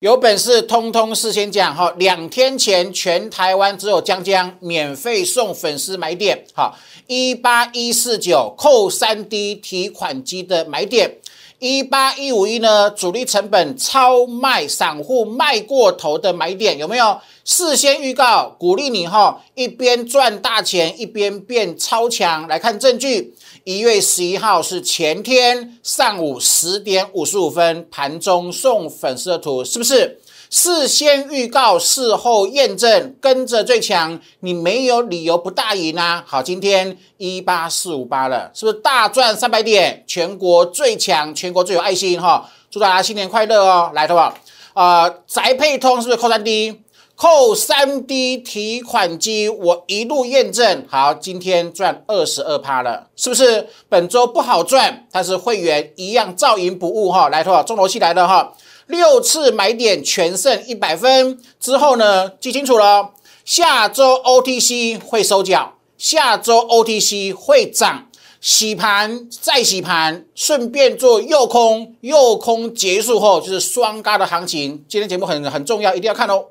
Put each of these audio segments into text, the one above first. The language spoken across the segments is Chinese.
有本事通通事先讲哈，两天前全台湾只有江江免费送粉丝买点，哈，一八一四九扣三 D 提款机的买点，一八一五一呢主力成本超卖散户卖过头的买点有没有？事先预告鼓励你哈，一边赚大钱一边变超强，来看证据。一月十一号是前天上午十点五十五分盘中送粉丝的图，是不是事先预告，事后验证，跟着最强，你没有理由不大赢啊！好，今天一八四五八了，是不是大赚三百点？全国最强，全国最有爱心哈！祝大家新年快乐哦！来，好不好？啊，宅配通是不是扣三 D？扣三 D 提款机，我一路验证好，今天赚二十二趴了，是不是？本周不好赚，但是会员一样照赢不误哈。来，头中头戏来了哈，六次买点全胜一百分之后呢，记清楚了，下周 OTC 会收脚，下周 OTC 会涨，洗盘再洗盘，顺便做右空，右空结束后就是双嘎的行情。今天节目很很重要，一定要看哦。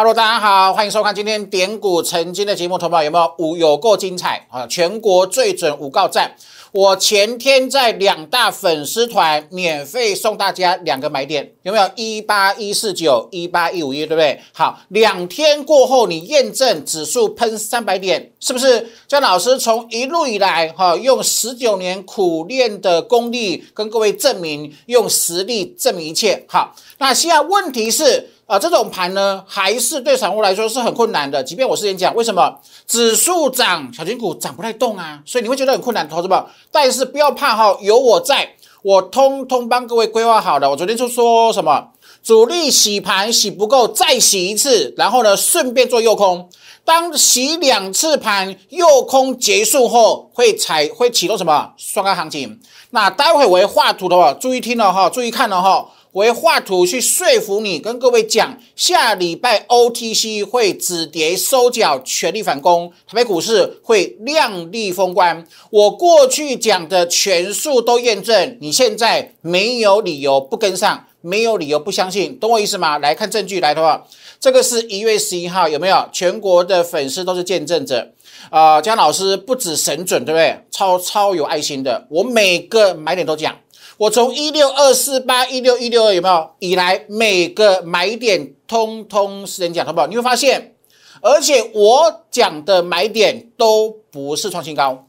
Hello，大家好，欢迎收看今天点股成金的节目。投保有没有五有够精彩啊？全国最准五告站。我前天在两大粉丝团免费送大家两个买点，有没有？一八一四九，一八一五一，对不对？好，两天过后你验证指数喷三百点，是不是？姜老师从一路以来哈，用十九年苦练的功力跟各位证明，用实力证明一切。好，那现在问题是。啊，这种盘呢，还是对散户来说是很困难的。即便我之前讲，为什么指数涨，小金股涨不太动啊？所以你会觉得很困难，投资吧？但是不要怕哈，有我在，我通通帮各位规划好的。我昨天就说什么，主力洗盘洗不够，再洗一次，然后呢，顺便做右空。当洗两次盘右空结束后，会采会启动什么双开行情？那待会我会画图的话，注意听了哈，注意看了哈。我会画图去说服你，跟各位讲，下礼拜 OTC 会止跌收脚，全力反攻，台北股市会亮丽封关。我过去讲的全数都验证，你现在没有理由不跟上，没有理由不相信，懂我意思吗？来看证据来的话，这个是一月十一号，有没有？全国的粉丝都是见证者啊！姜老师不止神准，对不对？超超有爱心的，我每个买点都讲。我从一六二四八一六一六二有没有以来每个买点通通是人讲，好不好？你会发现，而且我讲的买点都不是创新高，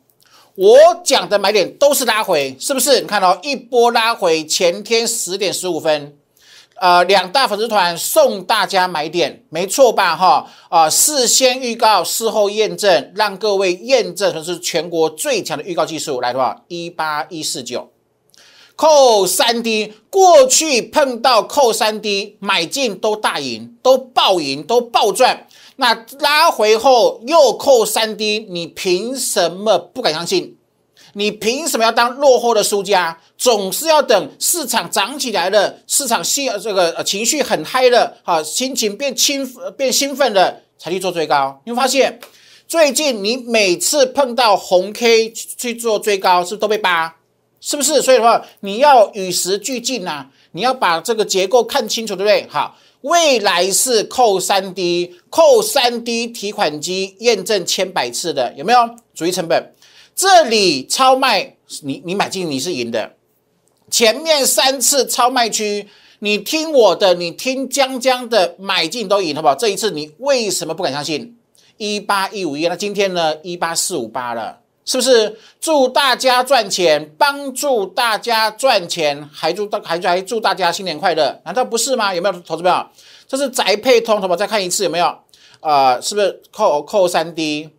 我讲的买点都是拉回，是不是？你看到一波拉回，前天十点十五分，呃，两大粉丝团送大家买点，没错吧？哈，啊，事先预告，事后验证，让各位验证成是全国最强的预告技术，来的话，一八一四九。扣三 D，过去碰到扣三 D 买进都大赢，都爆赢，都爆赚。那拉回后又扣三 D，你凭什么不敢相信？你凭什么要当落后的输家？总是要等市场涨起来了，市场兴这个情绪很嗨了，哈，心情变兴变兴奋了，才去做追高。你会发现，最近你每次碰到红 K 去做追高，是不是都被扒？是不是？所以的话，你要与时俱进呐，你要把这个结构看清楚，对不对？好，未来是扣三 D，扣三 D 提款机验证千百次的，有没有？主力成本，这里超卖，你你买进你是赢的。前面三次超卖区，你听我的，你听江江的，买进都赢，好不好？这一次你为什么不敢相信？一八一五一，那今天呢？一八四五八了。是不是祝大家赚钱，帮助大家赚钱，还祝大还还祝大家新年快乐？难道不是吗？有没有投资朋友？这是宅配通，投保再看一次有没有？啊，是不是扣扣三 D？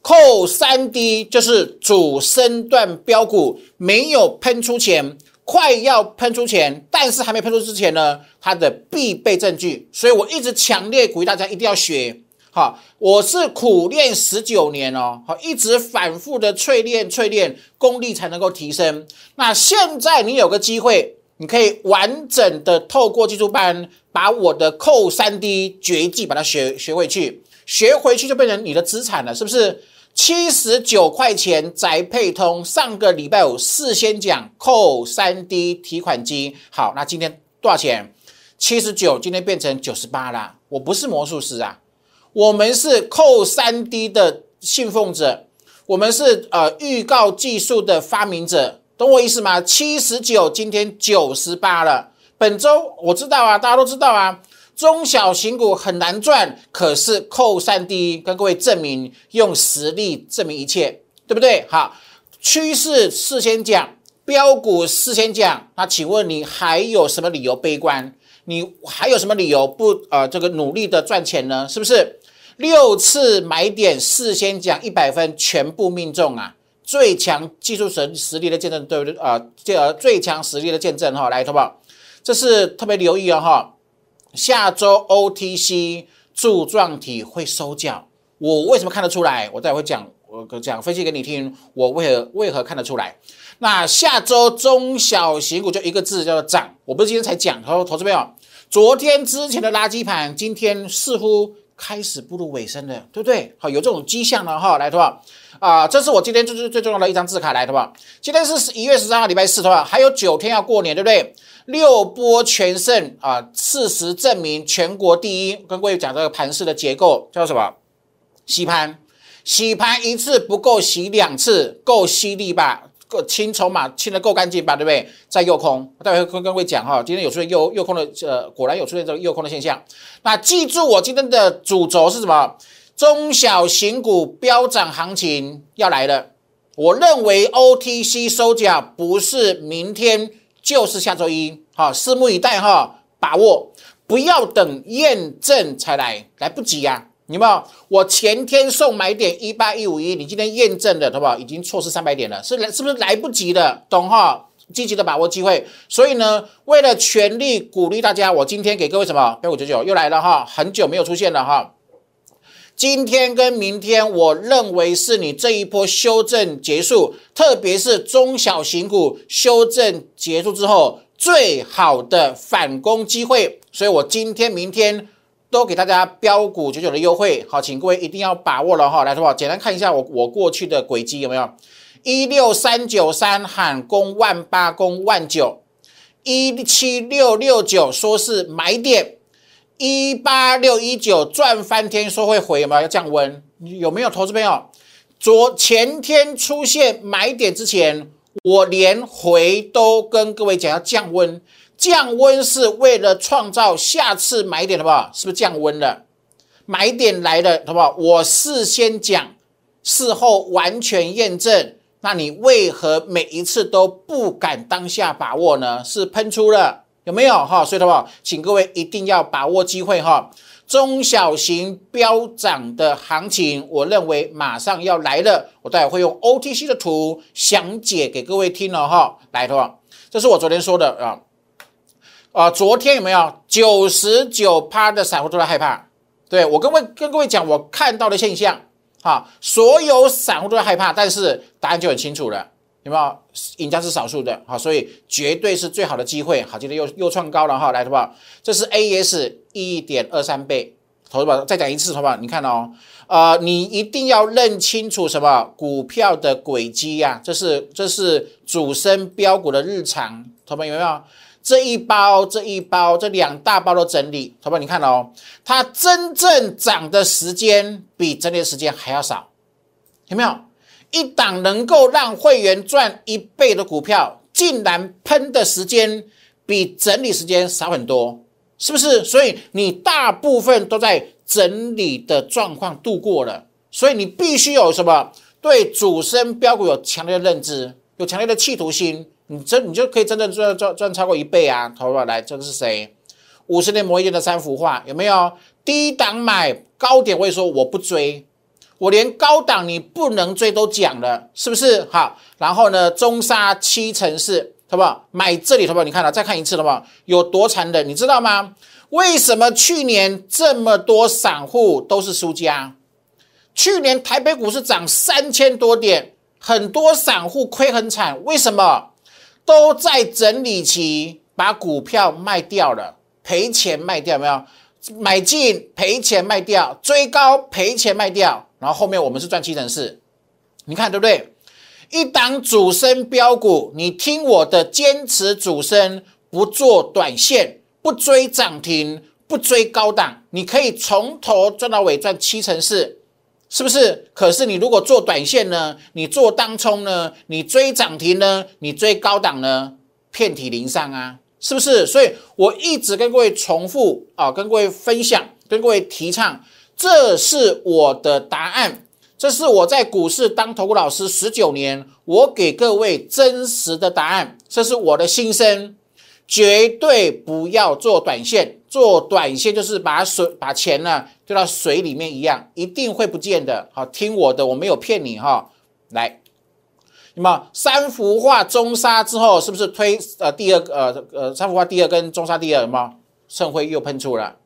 扣三 D 就是主升段标股没有喷出钱，快要喷出钱，但是还没喷出之前呢，它的必备证据。所以我一直强烈鼓励大家一定要学。好，我是苦练十九年哦，好，一直反复的淬炼淬炼，功力才能够提升。那现在你有个机会，你可以完整的透过技术班，把我的扣三 D 绝技把它学学回去。学回去就变成你的资产了，是不是？七十九块钱宅配通，上个礼拜五事先讲扣三 D 提款机，好，那今天多少钱？七十九，今天变成九十八啦。我不是魔术师啊，我们是扣三 D 的信奉者，我们是呃预告技术的发明者，懂我意思吗？七十九，今天九十八了。本周我知道啊，大家都知道啊。中小型股很难赚，可是扣三 D 跟各位证明，用实力证明一切，对不对？好，趋势事先讲，标股事先讲，那请问你还有什么理由悲观？你还有什么理由不呃这个努力的赚钱呢？是不是？六次买点事先讲一百分，全部命中啊！最强技术神实力的见证，对不对啊？这最强实力的见证哈，来，好不好？这是特别留意啊哈。下周 OTC 柱状体会收脚，我为什么看得出来？我待会讲，我讲分析给你听，我为何为何看得出来？那下周中小型股就一个字叫做涨，我不是今天才讲，他说投资朋友，昨天之前的垃圾盘，今天似乎开始步入尾声了，对不对？好，有这种迹象了哈，来，对吧？啊，这是我今天最最最重要的一张字卡，来，对吧？今天是十一月十三号，礼拜四，对吧？还有九天要过年，对不对？六波全胜啊！事实证明全国第一。跟各位讲这个盘势的结构叫什么？洗盘，洗盘一次不够，洗两次够犀利吧？够清筹码清的够干净吧？对不对？在右空，待会跟各位讲哈，今天有出现右右空的，呃，果然有出现这个右空的现象。那记住我今天的主轴是什么？中小型股飙涨行情要来了。我认为 OTC 收脚不是明天。就是下周一，好，拭目以待哈，把握，不要等验证才来，来不及呀，你没？我前天送买点一八一五一，你今天验证的，好不好？已经错失三百点了，是来是不是来不及的？懂哈？积极的把握机会，所以呢，为了全力鼓励大家，我今天给各位什么？标五九九又来了哈，很久没有出现了哈。今天跟明天，我认为是你这一波修正结束，特别是中小型股修正结束之后最好的反攻机会。所以我今天、明天都给大家标股九九的优惠，好，请各位一定要把握了哈。来，说简单看一下我我过去的轨迹有没有？一六三九三喊攻万八攻万九，一七六六九说是买点。一八六一九赚翻天，说会回吗？要降温，有没有投资朋友？昨前天出现买点之前，我连回都跟各位讲要降温，降温是为了创造下次买点，好不好？是不是降温了？买点来了，好不好？我事先讲，事后完全验证，那你为何每一次都不敢当下把握呢？是喷出了。有没有哈？所以的话，请各位一定要把握机会哈。中小型飙涨的行情，我认为马上要来了。我待会会用 OTC 的图详解给各位听了哈。来的话，这是我昨天说的啊啊，昨天有没有九十九趴的散户都在害怕？对我跟位跟各位讲，我看到的现象哈，所有散户都在害怕，但是答案就很清楚了。有没有赢家是少数的，好，所以绝对是最好的机会，好，今天又又创高了哈，来，好不好？这是 A S 一点二三倍，投资吧，再讲一次，好不好？你看哦，呃，你一定要认清楚什么股票的轨迹呀？这是这是主升标股的日常，同学们有没有？这一包这一包这两大包的整理，同学你看哦，它真正涨的时间比整理的时间还要少，有没有？一档能够让会员赚一倍的股票，竟然喷的时间比整理时间少很多，是不是？所以你大部分都在整理的状况度过了，所以你必须有什么对主升标股有强烈的认知，有强烈的企图心，你真你就可以真正赚赚赚超过一倍啊！投入来，这个是谁？五十年磨一剑的三幅画有没有？低档买高点，我说我不追。我连高档你不能追都讲了，是不是？好，然后呢，中沙七成四，好不好？买这里，好不好？你看了，再看一次，好不好？有多残忍，你知道吗？为什么去年这么多散户都是输家？去年台北股市涨三千多点，很多散户亏很惨，为什么？都在整理期把股票卖掉了，赔钱卖掉，没有？买进赔钱卖掉，追高赔钱卖掉，然后后面我们是赚七成四，你看对不对？一档主升标股，你听我的，坚持主升，不做短线，不追涨停，不追高档，你可以从头赚到尾，赚七成四，是不是？可是你如果做短线呢？你做当冲呢？你追涨停呢？你追高档呢？遍体鳞伤啊，是不是？所以我一直跟各位重复啊，跟各位分享，跟各位提倡，这是我的答案。这是我在股市当投顾老师十九年，我给各位真实的答案。这是我的心声，绝对不要做短线。做短线就是把水把钱呢丢到水里面一样，一定会不见的。好，听我的，我没有骗你哈。来，那么三幅画中沙之后，是不是推呃第二呃呃三幅画第二跟中沙第二有没有？盛辉又喷出了。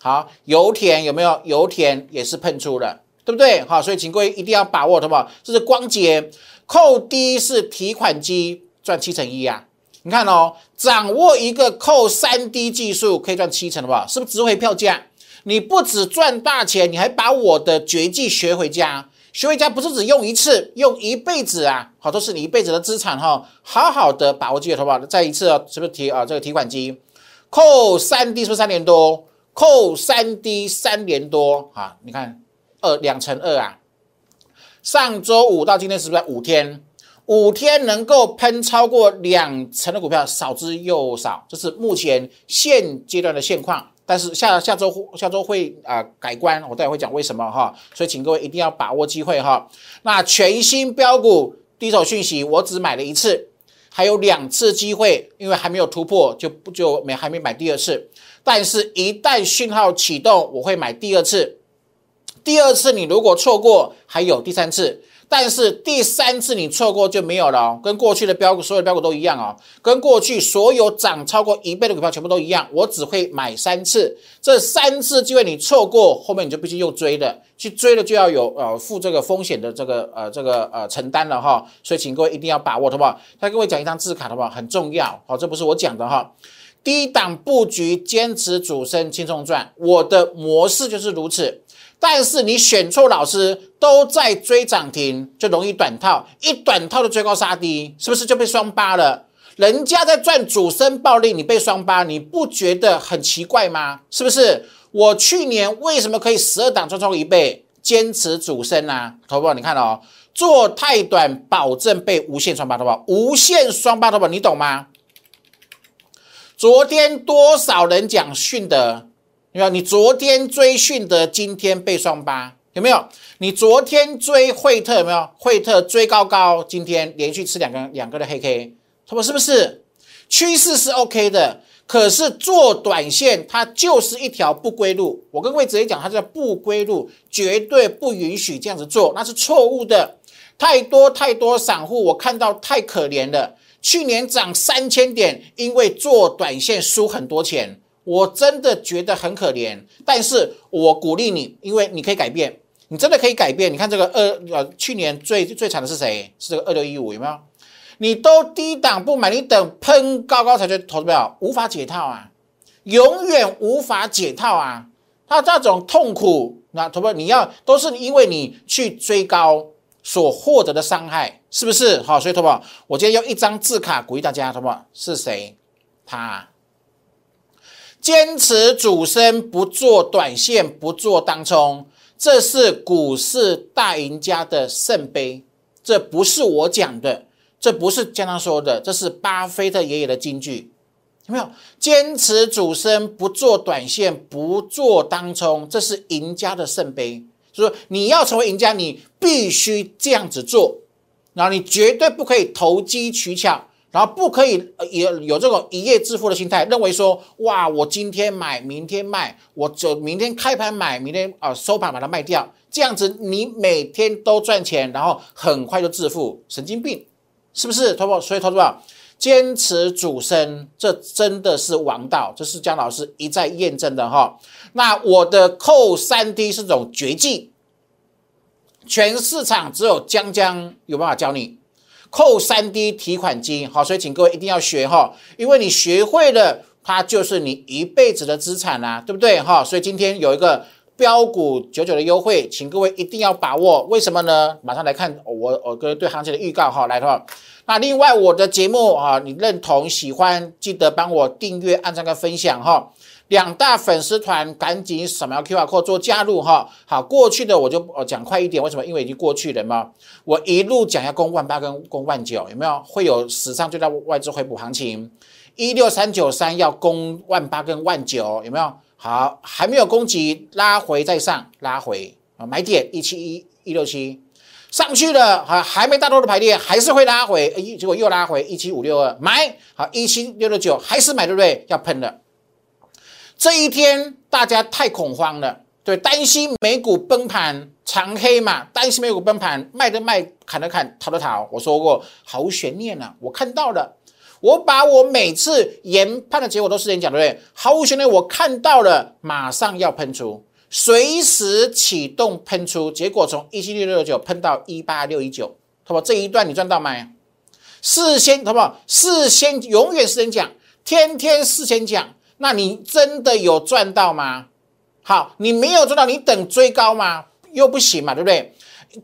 好，油田有没有？油田也是喷出了。对不对？好，所以请各位一定要把握，好不好？这是光捷扣低是提款机赚七成一啊！你看哦，掌握一个扣三 D 技术可以赚七成，好不好？是不是值回票价？你不止赚大钱，你还把我的绝技学回家，学回家不是只用一次，用一辈子啊！好，都是你一辈子的资产哈！好好的把握机会，好不好？再一次哦，是不是提啊？这个提款机扣三 D 是不是三年多？扣三 D 三年多啊！你看。二两乘二啊！上周五到今天是不是五天？五天能够喷超过两成的股票，少之又少，这是目前现阶段的现况。但是下下周下周会啊改观，我待会会讲为什么哈。所以请各位一定要把握机会哈。那全新标股第一手讯息，我只买了一次，还有两次机会，因为还没有突破，就不就没还没买第二次。但是，一旦讯号启动，我会买第二次。第二次你如果错过，还有第三次，但是第三次你错过就没有了哦。跟过去的标股，所有的标股都一样哦，跟过去所有涨超过一倍的股票全部都一样。我只会买三次，这三次机会你错过，后面你就必须又追的，去追了就要有呃负这个风险的这个呃这个呃承担了哈。所以请各位一定要把握，好不好？再各位讲一张字卡，好不好？很重要，好，这不是我讲的哈。低档布局，坚持主升，轻松赚，我的模式就是如此。但是你选错老师，都在追涨停，就容易短套，一短套的追高杀低，是不是就被双八了？人家在赚主升暴利，你被双八，你不觉得很奇怪吗？是不是？我去年为什么可以十二档赚超一倍？坚持主升啊，投保你看哦，做太短，保证被无限双八，投保无限双八，投保你懂吗？昨天多少人讲训德？有没有？你昨天追讯德，今天被双八，有没有？你昨天追惠特，有没有？惠特追高高，今天连续吃两个两个的黑 K，他说是不是？趋势是 OK 的，可是做短线它就是一条不归路。我跟各位直接讲，它叫不归路，绝对不允许这样子做，那是错误的。太多太多散户，我看到太可怜了。去年涨三千点，因为做短线输很多钱。我真的觉得很可怜，但是我鼓励你，因为你可以改变，你真的可以改变。你看这个二呃，去年最最惨的是谁？是这个二六一五，有没有？你都低档不买，你等喷高高才去投票，无法解套啊，永远无法解套啊！他这种痛苦，那投票你要都是因为你去追高所获得的伤害，是不是？好，所以投票，我今天用一张字卡鼓励大家，投票是谁？他。坚持主升，不做短线，不做当冲，这是股市大赢家的圣杯。这不是我讲的，这不是江江说的，这是巴菲特爷爷的金句，有没有？坚持主升，不做短线，不做当冲，这是赢家的圣杯。就说你要成为赢家，你必须这样子做，然后你绝对不可以投机取巧。然后不可以有有这种一夜致富的心态，认为说哇，我今天买，明天卖，我就明天开盘买，明天啊收盘把它卖掉，这样子你每天都赚钱，然后很快就致富，神经病，是不是？投保所以投资者坚持主升，这真的是王道，这是姜老师一再验证的哈。那我的扣三 D 是种绝技，全市场只有江江有办法教你。扣三 D 提款机，好，所以请各位一定要学哈，因为你学会了它就是你一辈子的资产啊，对不对哈？所以今天有一个标股九九的优惠，请各位一定要把握。为什么呢？马上来看我我哥对行情的预告哈，来的话，那另外我的节目啊，你认同喜欢，记得帮我订阅、按赞跟分享哈。两大粉丝团赶紧扫描 QR code 做加入哈。好，过去的我就呃讲快一点，为什么？因为已经过去了嘛。我一路讲要攻万八跟攻万九，有没有？会有史上最大外资回补行情。一六三九三要攻万八跟万九，有没有？好，还没有攻击，拉回再上，拉回啊，买点一七一一六七，上去了，还还没大多的排列，还是会拉回，哎，结果又拉回一七五六二，买好一七六六九，还是买对不对？要喷了。这一天大家太恐慌了，对，担心美股崩盘，长黑嘛，担心美股崩盘，卖的卖，砍的砍，逃的逃。我说过毫无悬念啊，我看到了，我把我每次研判的结果都是人讲，对不对？毫无悬念，我看到了，马上要喷出，随时启动喷出，结果从一七六六九喷到一八六一九，好不好？这一段你赚到没？事先好不好？事先永远是人讲，天天事先讲。那你真的有赚到吗？好，你没有赚到，你等追高吗？又不行嘛，对不对？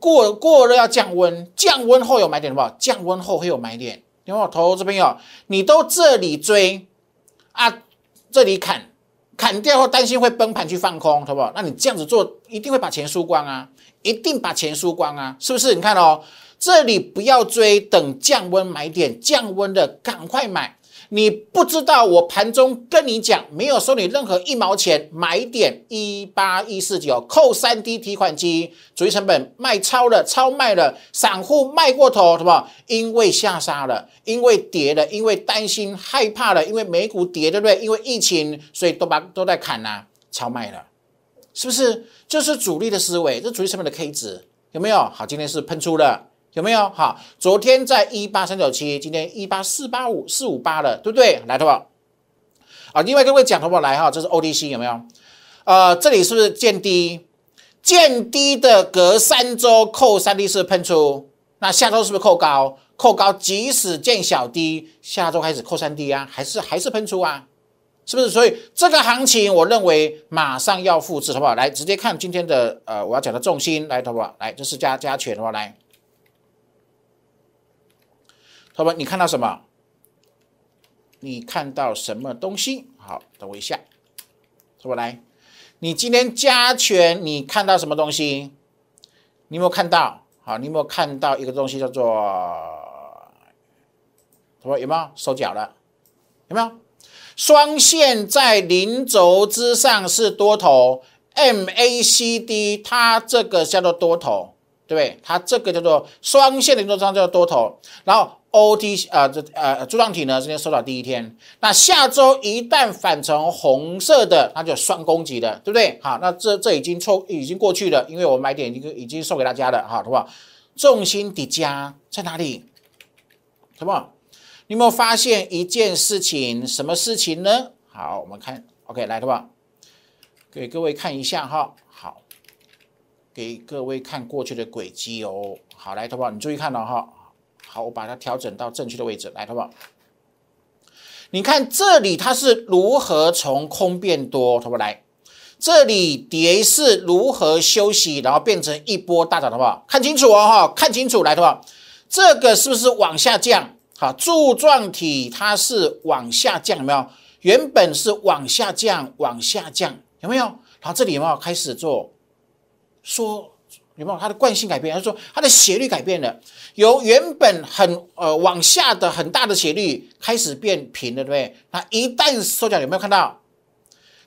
过过热要降温，降温后有买点，好不好？降温后会有买点。因为我投资朋友，你都这里追啊，这里砍，砍掉后担心会崩盘去放空，好不好？那你这样子做，一定会把钱输光啊，一定把钱输光啊，是不是？你看哦，这里不要追，等降温买点，降温的赶快买。你不知道，我盘中跟你讲，没有收你任何一毛钱，买点一八一四九，扣三 D 提款机，主力成本卖超了，超卖了，散户卖过头，什么？因为下杀了，因为跌了，因为担心害怕了，因为美股跌，对不对？因为疫情，所以都把都在砍呐，超卖了，是不是？这是主力的思维，这主力成本的 K 值有没有？好，今天是喷出了。有没有好？昨天在一八三九七，今天一八四八五四五八了，对不对？来，好不好？啊，另外各位讲好不好？来哈，这是 O D C 有没有？呃，这里是不是见低？见低的隔三周扣三 D 是喷出，那下周是不是扣高？扣高，即使见小低，下周开始扣三 D 啊，还是还是喷出啊？是不是？所以这个行情，我认为马上要复制，好不好？来，直接看今天的呃，我要讲的重心，来，好不好？来，这是加加权，好不好？来。好吧，你看到什么？你看到什么东西？好，等我一下，是吧？来，你今天加权，你看到什么东西？你有没有看到？好，你有没有看到一个东西叫做什么？有没有收脚了？有没有？双线在零轴之上是多头，MACD 它这个叫做多头，对不对？它这个叫做双线零轴之上叫做多头，然后。O T 啊，这呃柱状体呢，今天收到第一天，那下周一旦反成红色的，那就双攻击的，对不对？好，那这这已经错已经过去了，因为我买点已经已经送给大家了，哈，好不好？重心叠加在哪里？好不好？你有没有发现一件事情？什么事情呢？好，我们看，OK，来，好不好？给各位看一下哈，好，给各位看过去的轨迹哦，好，来，好不好？你注意看了哈。好，我把它调整到正确的位置来，好不好？你看这里它是如何从空变多，好不好？来，这里跌是如何休息，然后变成一波大涨，好不好？看清楚哦，哈，看清楚来，好不好？这个是不是往下降？好，柱状体它是往下降，有没有？原本是往下降，往下降，有没有？然后这里有没有开始做缩？有没有它的惯性改变？他说它的斜率改变了，由原本很呃往下的很大的斜率开始变平了，对不对？那一旦收脚，有没有看到？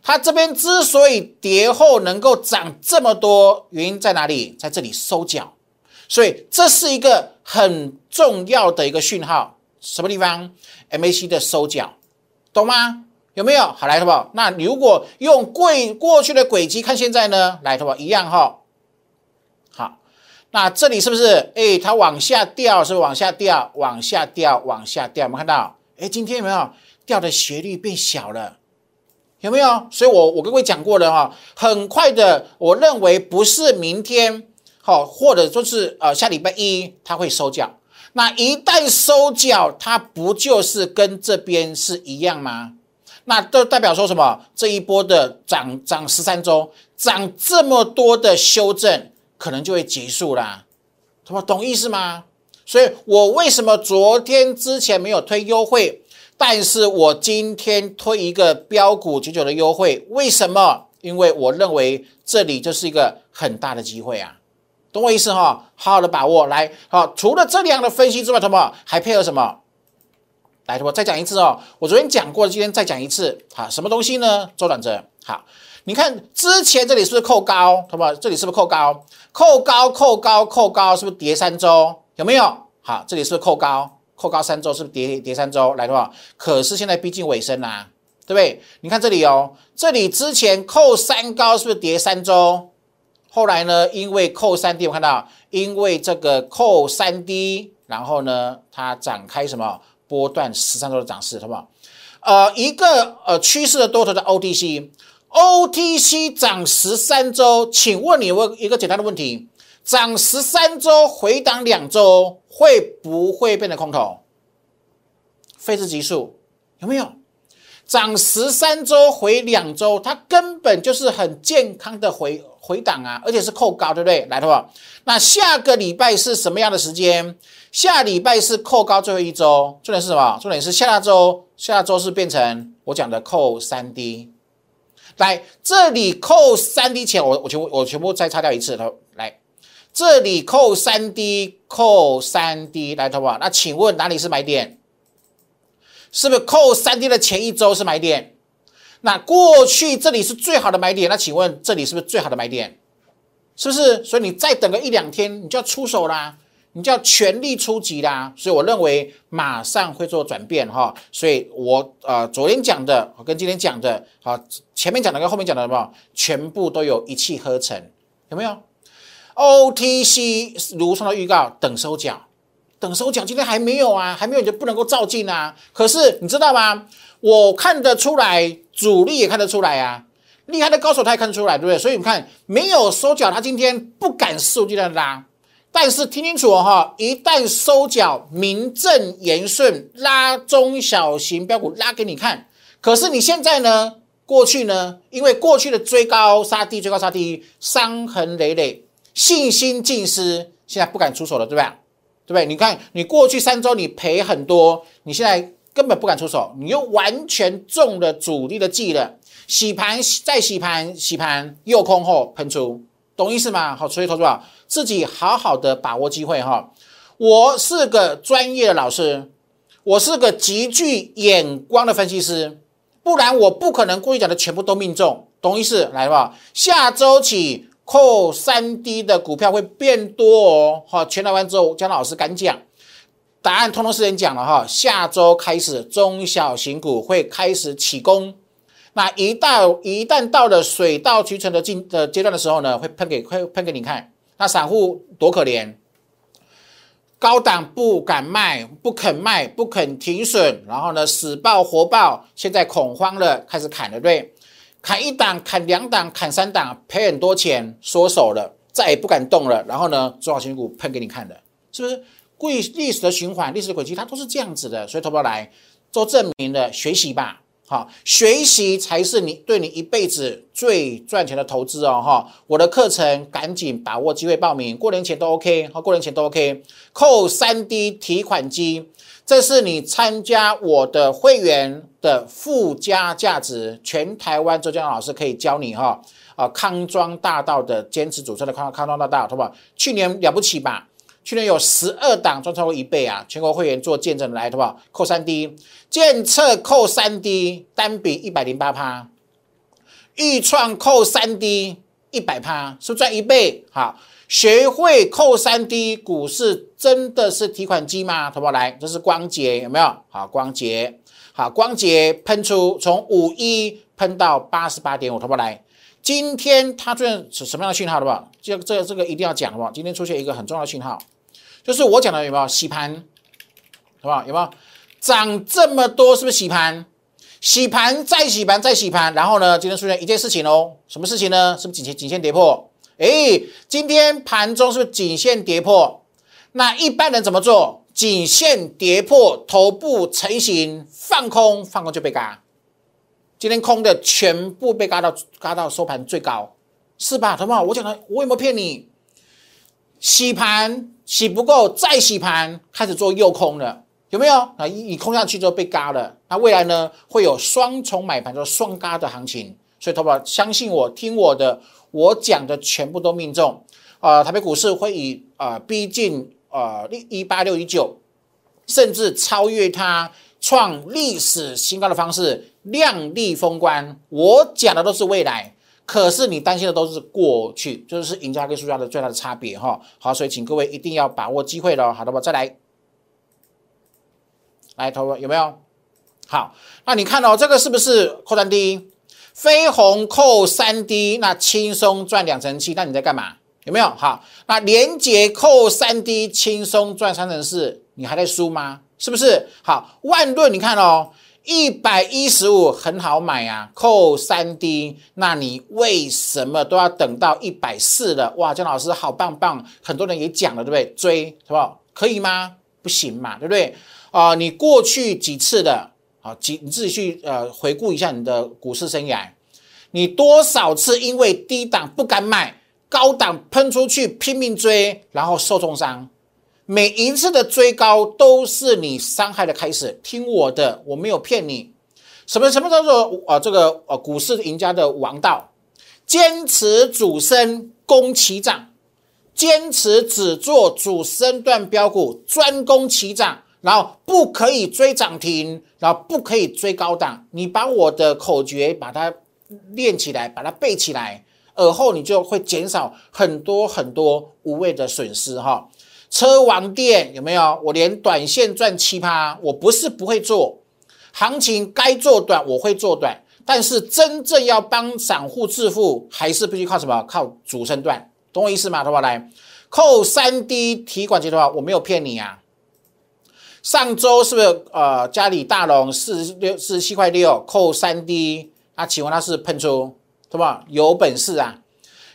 它这边之所以跌后能够涨这么多，原因在哪里？在这里收脚，所以这是一个很重要的一个讯号。什么地方？MAC 的收脚，懂吗？有没有？好来，好不好？那如果用过过去的轨迹看现在呢？来，好不好？一样哈。那这里是不是？哎，它往下掉，是不是往下掉？往下掉，往下掉。我们看到，哎，今天有没有掉的斜率变小了？有没有？所以我我跟各位讲过了哈，很快的，我认为不是明天，好，或者说是呃下礼拜一它会收脚。那一旦收脚，它不就是跟这边是一样吗？那都代表说什么？这一波的涨涨十三周，涨这么多的修正，可能就会结束啦。什么懂意思吗？所以我为什么昨天之前没有推优惠，但是我今天推一个标股九九的优惠？为什么？因为我认为这里就是一个很大的机会啊。懂我意思哈，好好的把握来。好，除了这两的分析之外，什么还配合什么？来，我再讲一次哦。我昨天讲过，今天再讲一次。好，什么东西呢？周转折。好，你看之前这里是不是扣高？好不好？这里是不是扣高？扣高，扣高，扣高，是不是跌三周？有没有？好，这里是不是扣高？扣高三周，是不是跌跌三周？来的话，可是现在逼近尾声啦，对不对？你看这里哦，这里之前扣三高，是不是跌三周？后来呢？因为扣三低我看到，因为这个扣三低然后呢，它展开什么波段十三周的涨势，好不好？呃，一个呃趋势的多头的 O D C OTC 涨十三周，请问你问一个简单的问题：涨十三周回档两周，会不会变成空头？非之即数有没有？涨十三周回两周，它根本就是很健康的回。回档啊，而且是扣高，对不对？来的话，那下个礼拜是什么样的时间？下礼拜是扣高最后一周，重点是什么？重点是下周，下周是变成我讲的扣三 D。来，这里扣三 D 钱，我我全部我全部再擦掉一次，头来，这里扣三 D，扣三 D，来，头发，那请问哪里是买点？是不是扣三 D 的前一周是买点？那过去这里是最好的买点，那请问这里是不是最好的买点？是不是？所以你再等个一两天，你就要出手啦，你就要全力出击啦。所以我认为马上会做转变哈。所以我呃昨天讲的跟今天讲的，好前面讲的跟后面讲的什么？全部都有一气呵成，有没有？OTC 如上的预告，等收脚，等收脚，今天还没有啊，还没有就不能够照进啊。可是你知道吗？我看得出来。主力也看得出来啊，厉害的高手他也看得出来，对不对？所以你看，没有收脚，他今天不敢肆无忌惮拉。但是听清楚哈，一旦收脚，名正言顺拉中小型标股拉给你看。可是你现在呢？过去呢？因为过去的追高杀低，追高杀低，伤痕累累，信心尽失，现在不敢出手了，对不对？不对？你看，你过去三周你赔很多，你现在。根本不敢出手，你又完全中了主力的计了，洗盘再洗盘，洗盘又空后喷出，懂意思吗？好，所以投资者自己好好的把握机会哈。我是个专业的老师，我是个极具眼光的分析师，不然我不可能过去讲的全部都命中，懂意思？来吧，下周起扣三 D 的股票会变多哦。好，全来完之后，姜老师敢讲。答案通通是人讲了哈，下周开始中小型股会开始起攻，那一到一旦到了水到渠成的进的阶段的时候呢，会喷给会喷给你看。那散户多可怜，高档不敢卖，不肯卖，不肯停损，然后呢死抱活抱，现在恐慌了，开始砍了，对，砍一档，砍两档，砍三档，赔很多钱，缩手了，再也不敢动了。然后呢，中小型股喷给你看的，是不是？历历史的循环，历史的轨迹，它都是这样子的，所以投保来做证明的学习吧，好，学习才是你对你一辈子最赚钱的投资哦，哈，我的课程赶紧把握机会报名，过年前都 OK，好，过年前都 OK，扣三 D 提款机，这是你参加我的会员的附加价值，全台湾周江老师可以教你哈，啊，康庄大道的坚持主持的康康庄大道，好不？去年了不起吧？去年有十二档赚超过一倍啊！全国会员做见证来，好不好？扣三 D，建测扣三 D，单笔一百零八趴，预创扣三 D，一百趴，是不是赚一倍？好，学会扣三 D，股市真的是提款机吗？好不好？来，这是光捷，有没有？好，光捷，好，光捷喷出，从五一喷到八十八点五，好不好？来，今天它出现什么样的讯号？好不好？这这这个一定要讲，好不好？今天出现一个很重要的讯号。就是我讲的有没有洗盘，好不好？有没有涨这么多？是不是洗盘？洗盘再洗盘再洗盘，然后呢？今天出现一件事情哦，什么事情呢？是不是颈线颈线跌破？哎，今天盘中是不是颈线跌破？那一般人怎么做？颈线跌破，头部成型，放空，放空就被嘎，今天空的全部被嘎到嘎到收盘最高，是吧？同学们，我讲的我有没有骗你？洗盘洗不够，再洗盘，开始做诱空了，有没有？啊，你空下去之后被嘎了，那未来呢会有双重买盘，就双嘎的行情。所以，投保相信我，听我的，我讲的全部都命中。啊，台北股市会以啊逼近啊一八六一九，甚至超越它，创历史新高的方式，亮丽封关。我讲的都是未来，可是你担心的都是过去，就是赢家跟输家的最大的差别哈。好，所以请各位一定要把握机会了。好的吧，再来，来投有没有？好，那你看哦，这个是不是扣三 D？？飞鸿扣三 D，那轻松赚两成七，那你在干嘛？有没有？好，那连捷扣三 D，轻松赚三成四，你还在输吗？是不是？好，万润你看哦，一百一十五很好买啊，扣三 D，那你为什么都要等到一百四了？哇，姜老师好棒棒，很多人也讲了，对不对？追是吧？可以吗？不行嘛，对不对？啊，你过去几次的？好，几你自己去呃回顾一下你的股市生涯，你多少次因为低档不敢买，高档喷出去拼命追，然后受重伤？每一次的追高都是你伤害的开始。听我的，我没有骗你。什么什么叫做呃这个呃股市赢家的王道？坚持主升攻其涨，坚持只做主升段标股，专攻其涨。然后不可以追涨停，然后不可以追高档。你把我的口诀把它练起来，把它背起来，而后你就会减少很多很多无谓的损失哈。车王店有没有？我连短线赚七趴，我不是不会做，行情该做短我会做短，但是真正要帮散户致富，还是必须靠什么？靠主升段，懂我意思吗？好不好？来，扣三 D 提款机的话，我没有骗你啊。上周是不是呃家里大龙四十六四十七块六扣三 D？那请问他是喷出对吧？有本事啊，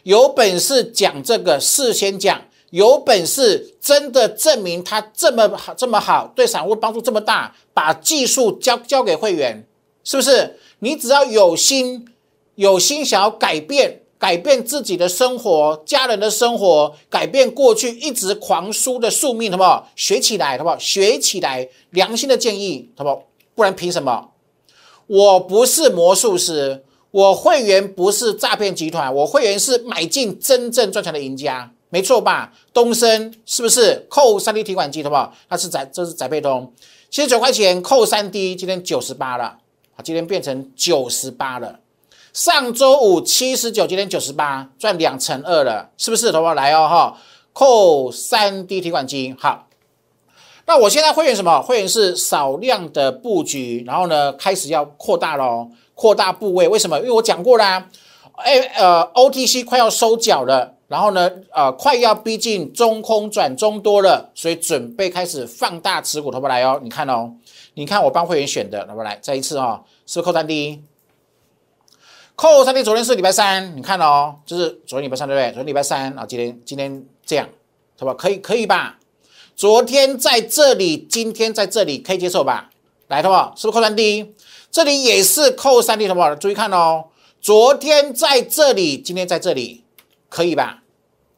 有本事讲这个事先讲，有本事真的证明他这么好这么好，对散户帮助这么大，把技术交交给会员，是不是？你只要有心，有心想要改变。改变自己的生活，家人的生活，改变过去一直狂输的宿命，好不好？学起来，好不好？学起来，良心的建议，好不好？不然凭什么？我不是魔术师，我会员不是诈骗集团，我会员是买进真正赚钱的赢家，没错吧？东升是不是扣三 D 提款机，好不好？那是载，这是载配通，七十九块钱扣三 D，今天九十八了，好，今天变成九十八了。上周五七十九，今天九十八，赚两成二了，是不是？投保来哦，哈，扣三 D 提款机，好。那我现在会员什么？会员是少量的布局，然后呢，开始要扩大喽，扩大部位。为什么？因为我讲过啦，哎，呃，OTC 快要收脚了，然后呢，呃，快要逼近中空转中多了，所以准备开始放大持股，投保来哦。你看哦，你看我帮会员选的，投保来，再一次哦，是不是扣三 D。扣三 D，，昨天是礼拜三，你看哦，就是昨天礼拜三对不对？昨天礼拜三啊，今天今天这样，是吧？可以可以吧？昨天在这里，今天在这里，可以接受吧？来，好不好？是不是扣三 D？这里也是扣三 D，好不好？注意看哦，昨天在这里，今天在这里，可以吧？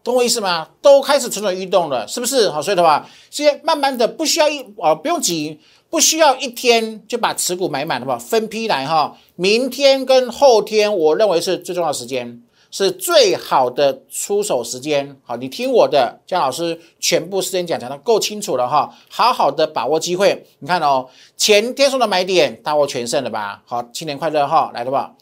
懂我意思吗？都开始蠢蠢欲动了，是不是？好，所以的话，先慢慢的，不需要一啊，不用急。不需要一天就把持股买满的话，分批来哈。明天跟后天，我认为是最重要的时间，是最好的出手时间。好，你听我的，姜老师全部时间讲讲的够清楚了哈。好好的把握机会，你看哦，前天送的买点大获全胜了吧？好，新年快乐哈，来了吧？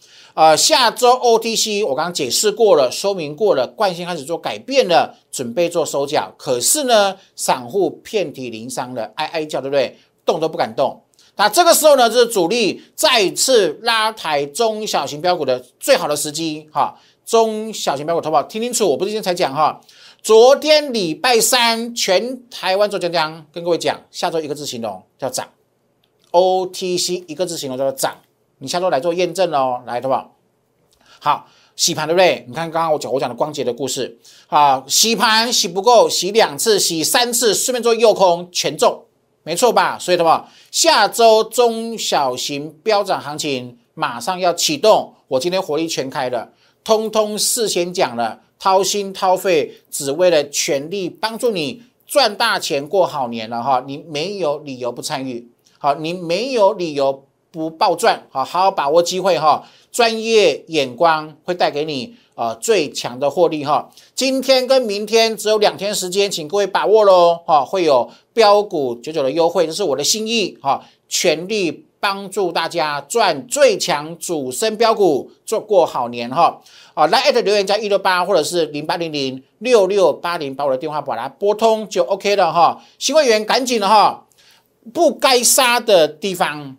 呃，下周 OTC 我刚刚解释过了，说明过了，惯性开始做改变了，准备做收脚。可是呢，散户遍体鳞伤了，哀哀叫，对不对？动都不敢动，那这个时候呢，就是主力再次拉抬中小型标股的最好的时机哈。中小型标股投保，听清楚，我不是今天才讲哈。昨天礼拜三，全台湾做江江跟各位讲，下周一个字形容叫涨，OTC 一个字形容叫做涨，你下周来做验证哦，来，对吧。好，洗盘对不对？你看刚刚我讲我讲的光洁的故事，好，洗盘洗不够，洗两次，洗三次，顺便做诱空全中。没错吧？所以的话，下周中小型飙涨行情马上要启动，我今天火力全开的，通通事先讲了，掏心掏肺，只为了全力帮助你赚大钱、过好年了哈！你没有理由不参与，好，你没有理由不暴赚，好，好好把握机会哈！专业眼光会带给你呃最强的获利哈！今天跟明天只有两天时间，请各位把握喽哈！会有标股九九的优惠，这是我的心意哈！全力。帮助大家赚最强主升标股，做过好年哈！啊，来艾特留言加一六八或者是零八零零六六八零，把我的电话把它拨通就 OK 了哈。新会员赶紧的哈，不该杀的地方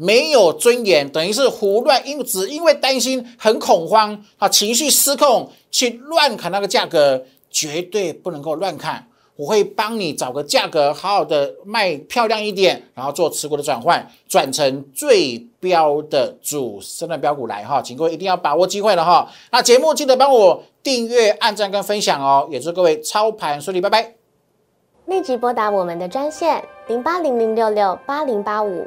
没有尊严，等于是胡乱，因只因为担心很恐慌啊，情绪失控去乱砍那个价格，绝对不能够乱砍。我会帮你找个价格好好的卖漂亮一点，然后做持股的转换，转成最标的主升的标股来哈，请各位一定要把握机会了哈。那节目记得帮我订阅、按赞跟分享哦，也祝各位操盘顺利，拜拜。立即拨打我们的专线零八零零六六八零八五